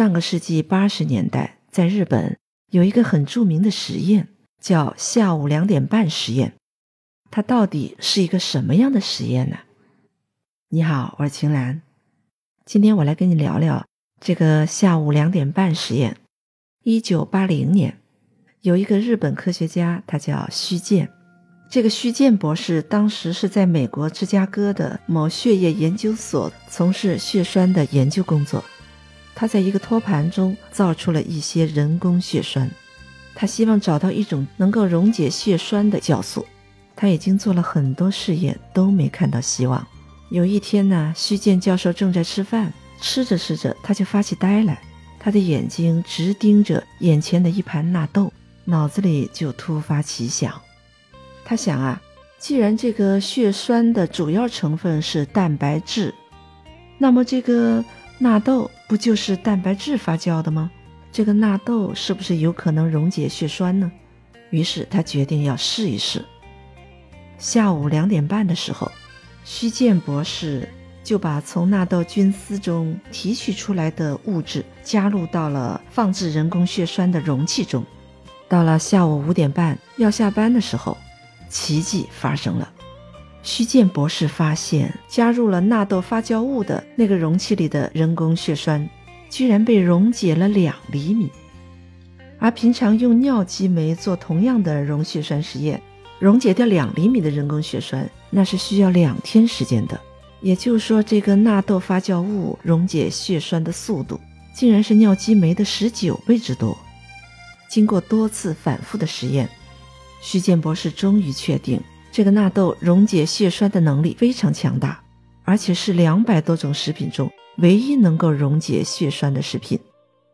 上个世纪八十年代，在日本有一个很著名的实验，叫下午两点半实验。它到底是一个什么样的实验呢？你好，我是秦岚，今天我来跟你聊聊这个下午两点半实验。一九八零年，有一个日本科学家，他叫须健。这个须健博士当时是在美国芝加哥的某血液研究所从事血栓的研究工作。他在一个托盘中造出了一些人工血栓，他希望找到一种能够溶解血栓的酵素。他已经做了很多试验，都没看到希望。有一天呢，徐健教授正在吃饭，吃着吃着他就发起呆来，他的眼睛直盯着眼前的一盘纳豆，脑子里就突发奇想。他想啊，既然这个血栓的主要成分是蛋白质，那么这个。纳豆不就是蛋白质发酵的吗？这个纳豆是不是有可能溶解血栓呢？于是他决定要试一试。下午两点半的时候，徐健博士就把从纳豆菌丝中提取出来的物质加入到了放置人工血栓的容器中。到了下午五点半要下班的时候，奇迹发生了。徐健博士发现，加入了纳豆发酵物的那个容器里的人工血栓，居然被溶解了两厘米。而平常用尿激酶做同样的溶血栓实验，溶解掉两厘米的人工血栓，那是需要两天时间的。也就是说，这个纳豆发酵物溶解血栓的速度，竟然是尿激酶的十九倍之多。经过多次反复的实验，徐健博士终于确定。这个纳豆溶解血栓的能力非常强大，而且是两百多种食品中唯一能够溶解血栓的食品。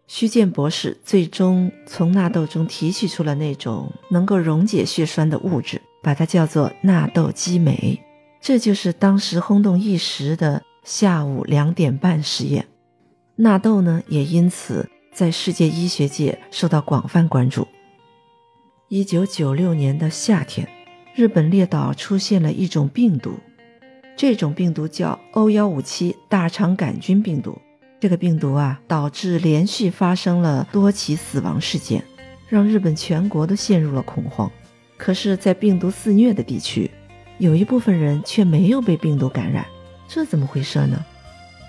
徐健博士最终从纳豆中提取出了那种能够溶解血栓的物质，把它叫做纳豆激酶。这就是当时轰动一时的下午两点半实验。纳豆呢，也因此在世界医学界受到广泛关注。一九九六年的夏天。日本列岛出现了一种病毒，这种病毒叫 O 幺五七大肠杆菌病毒。这个病毒啊，导致连续发生了多起死亡事件，让日本全国都陷入了恐慌。可是，在病毒肆虐的地区，有一部分人却没有被病毒感染，这怎么回事呢？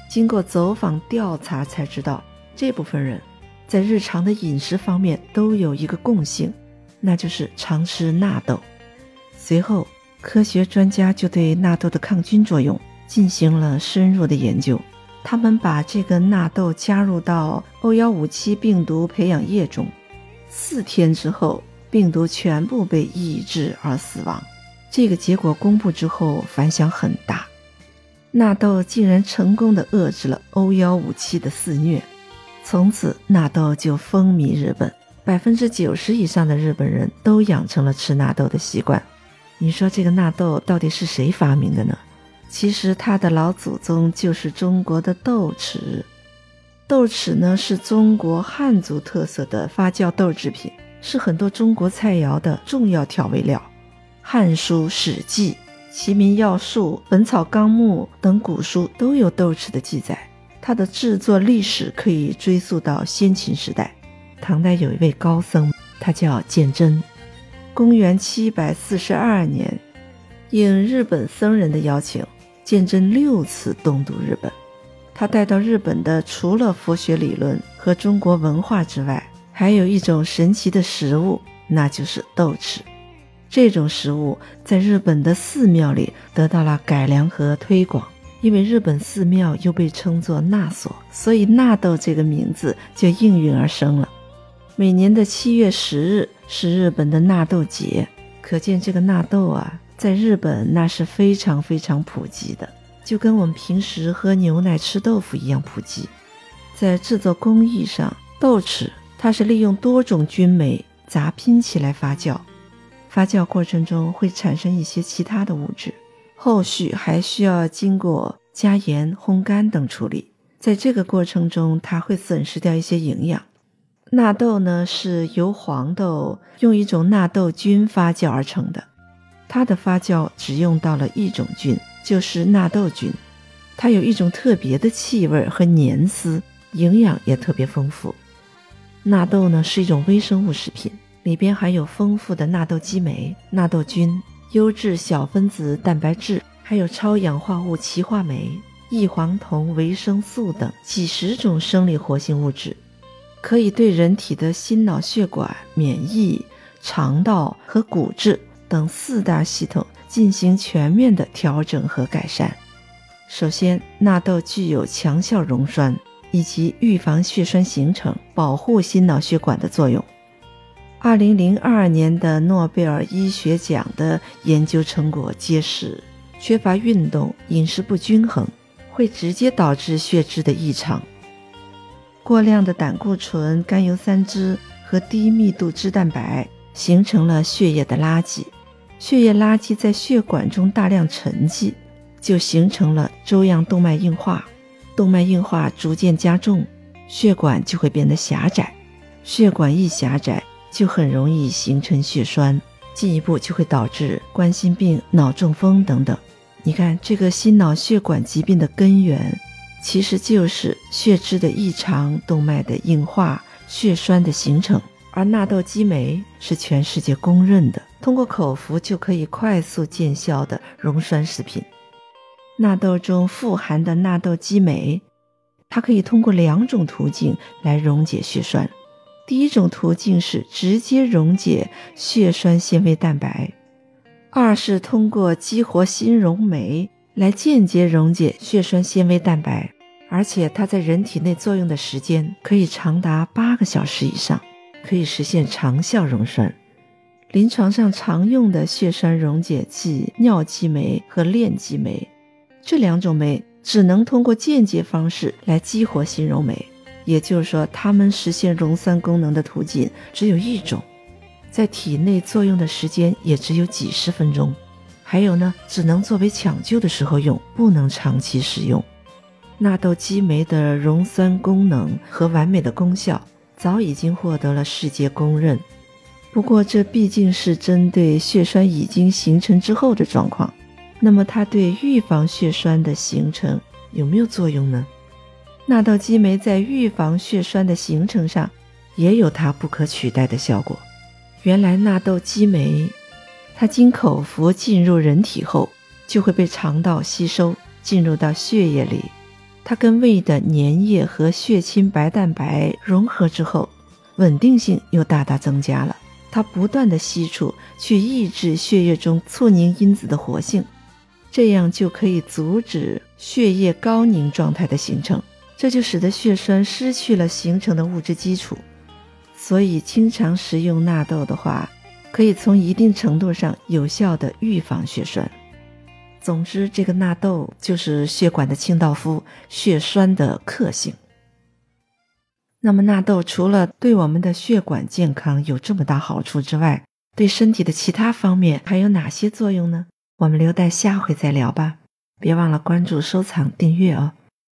经过走访调查才知道，这部分人在日常的饮食方面都有一个共性，那就是常吃纳豆。随后，科学专家就对纳豆的抗菌作用进行了深入的研究。他们把这个纳豆加入到 O 幺五七病毒培养液中，四天之后，病毒全部被抑制而死亡。这个结果公布之后，反响很大。纳豆竟然成功的遏制了 O 幺五七的肆虐，从此纳豆就风靡日本，百分之九十以上的日本人都养成了吃纳豆的习惯。你说这个纳豆到底是谁发明的呢？其实它的老祖宗就是中国的豆豉。豆豉呢是中国汉族特色的发酵豆制品，是很多中国菜肴的重要调味料。《汉书》《史记》《齐民要术》《本草纲目》等古书都有豆豉的记载。它的制作历史可以追溯到先秦时代。唐代有一位高僧，他叫鉴真。公元七百四十二年，应日本僧人的邀请，鉴真六次东渡日本。他带到日本的除了佛学理论和中国文化之外，还有一种神奇的食物，那就是豆豉。这种食物在日本的寺庙里得到了改良和推广，因为日本寺庙又被称作纳所，所以纳豆这个名字就应运而生了。每年的七月十日是日本的纳豆节，可见这个纳豆啊，在日本那是非常非常普及的，就跟我们平时喝牛奶、吃豆腐一样普及。在制作工艺上，豆豉它是利用多种菌酶杂拼起来发酵，发酵过程中会产生一些其他的物质，后续还需要经过加盐、烘干等处理，在这个过程中，它会损失掉一些营养。纳豆呢是由黄豆用一种纳豆菌发酵而成的，它的发酵只用到了一种菌，就是纳豆菌。它有一种特别的气味和粘丝，营养也特别丰富。纳豆呢是一种微生物食品，里边含有丰富的纳豆激酶、纳豆菌、优质小分子蛋白质，还有超氧化物歧化酶、异黄酮维生素等几十种生理活性物质，可以对人体的心脑血管、免疫、肠道和骨质等四大系统进行全面的调整和改善。首先，纳豆具有强效溶栓以及预防血栓形成、保护心脑血管的作用。二零零二年的诺贝尔医学奖的研究成果揭示，缺乏运动、饮食不均衡会直接导致血脂的异常。过量的胆固醇、甘油三酯和低密度脂蛋白形成了血液的垃圾，血液垃圾在血管中大量沉积。就形成了粥样动脉硬化，动脉硬化逐渐加重，血管就会变得狭窄，血管一狭窄，就很容易形成血栓，进一步就会导致冠心病、脑中风等等。你看，这个心脑血管疾病的根源，其实就是血脂的异常、动脉的硬化、血栓的形成。而纳豆激酶是全世界公认的，通过口服就可以快速见效的溶栓食品。纳豆中富含的纳豆激酶，它可以通过两种途径来溶解血栓。第一种途径是直接溶解血栓纤维蛋白，二是通过激活新溶酶来间接溶解血栓纤维蛋白，而且它在人体内作用的时间可以长达八个小时以上，可以实现长效溶栓。临床上常用的血栓溶解剂尿激酶和链激酶。这两种酶只能通过间接方式来激活新溶酶，也就是说，它们实现溶栓功能的途径只有一种，在体内作用的时间也只有几十分钟。还有呢，只能作为抢救的时候用，不能长期使用。纳豆激酶的溶栓功能和完美的功效早已经获得了世界公认。不过，这毕竟是针对血栓已经形成之后的状况。那么它对预防血栓的形成有没有作用呢？纳豆激酶在预防血栓的形成上也有它不可取代的效果。原来纳豆激酶，它经口服进入人体后，就会被肠道吸收，进入到血液里。它跟胃的粘液和血清白蛋白融合之后，稳定性又大大增加了。它不断的吸出去，抑制血液中促凝因子的活性。这样就可以阻止血液高凝状态的形成，这就使得血栓失去了形成的物质基础。所以，经常食用纳豆的话，可以从一定程度上有效的预防血栓。总之，这个纳豆就是血管的清道夫，血栓的克星。那么，纳豆除了对我们的血管健康有这么大好处之外，对身体的其他方面还有哪些作用呢？我们留待下回再聊吧，别忘了关注、收藏、订阅哦。